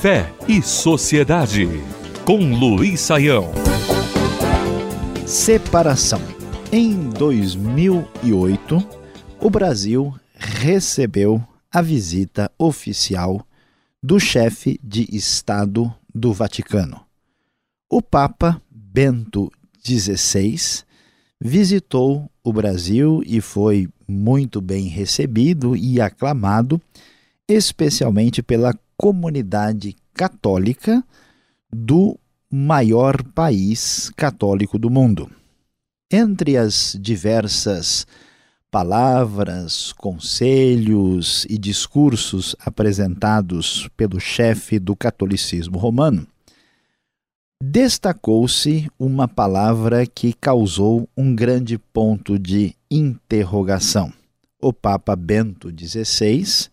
Fé e Sociedade, com Luiz Saião. Separação. Em 2008, o Brasil recebeu a visita oficial do chefe de Estado do Vaticano. O Papa Bento XVI visitou o Brasil e foi muito bem recebido e aclamado, especialmente pela comunidade católica do maior país católico do mundo. Entre as diversas palavras, conselhos e discursos apresentados pelo chefe do catolicismo romano, destacou-se uma palavra que causou um grande ponto de interrogação. O Papa Bento XVI,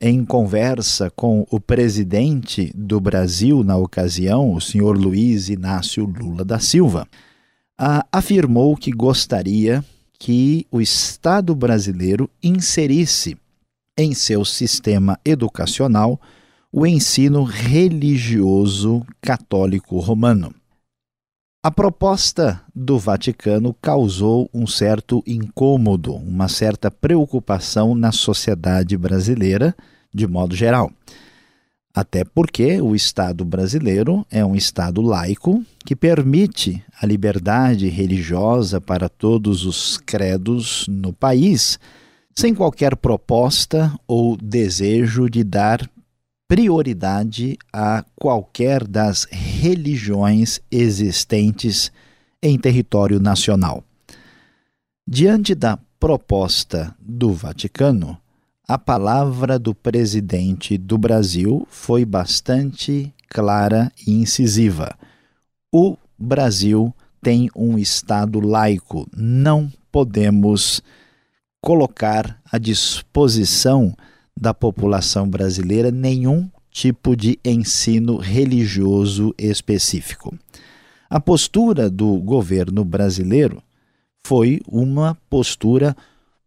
em conversa com o presidente do Brasil na ocasião, o senhor Luiz Inácio Lula da Silva, afirmou que gostaria que o Estado brasileiro inserisse em seu sistema educacional o ensino religioso católico romano. A proposta do Vaticano causou um certo incômodo, uma certa preocupação na sociedade brasileira, de modo geral. Até porque o Estado brasileiro é um Estado laico que permite a liberdade religiosa para todos os credos no país, sem qualquer proposta ou desejo de dar prioridade a qualquer das religiões existentes em território nacional. Diante da proposta do Vaticano, a palavra do presidente do Brasil foi bastante clara e incisiva. O Brasil tem um Estado laico. Não podemos colocar à disposição da população brasileira nenhum tipo de ensino religioso específico. A postura do governo brasileiro foi uma postura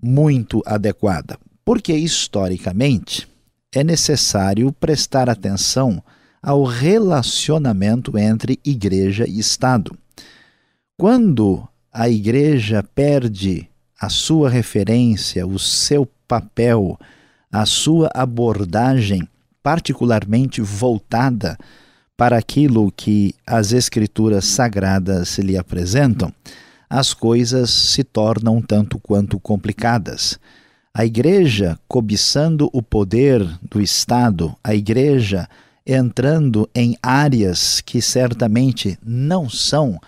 muito adequada porque historicamente é necessário prestar atenção ao relacionamento entre igreja e Estado. Quando a igreja perde a sua referência, o seu papel, a sua abordagem particularmente voltada para aquilo que as escrituras sagradas lhe apresentam, as coisas se tornam tanto quanto complicadas. A igreja cobiçando o poder do Estado, a igreja entrando em áreas que certamente não são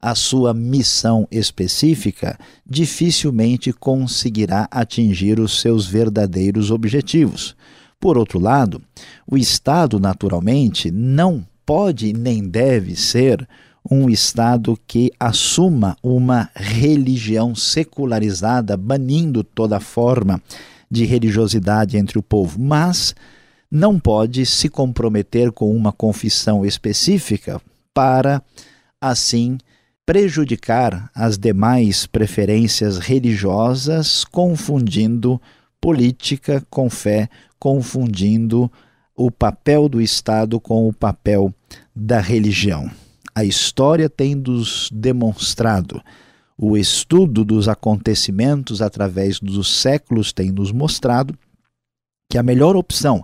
a sua missão específica, dificilmente conseguirá atingir os seus verdadeiros objetivos. Por outro lado, o Estado, naturalmente, não pode nem deve ser um Estado que assuma uma religião secularizada, banindo toda forma de religiosidade entre o povo, mas não pode se comprometer com uma confissão específica para, assim, prejudicar as demais preferências religiosas, confundindo política com fé, confundindo o papel do Estado com o papel da religião. A história tem nos demonstrado, o estudo dos acontecimentos através dos séculos tem nos mostrado que a melhor opção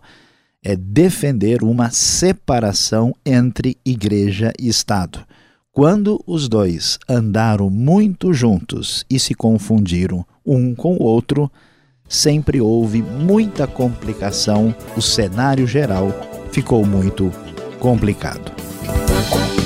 é defender uma separação entre igreja e Estado. Quando os dois andaram muito juntos e se confundiram um com o outro, sempre houve muita complicação, o cenário geral ficou muito complicado.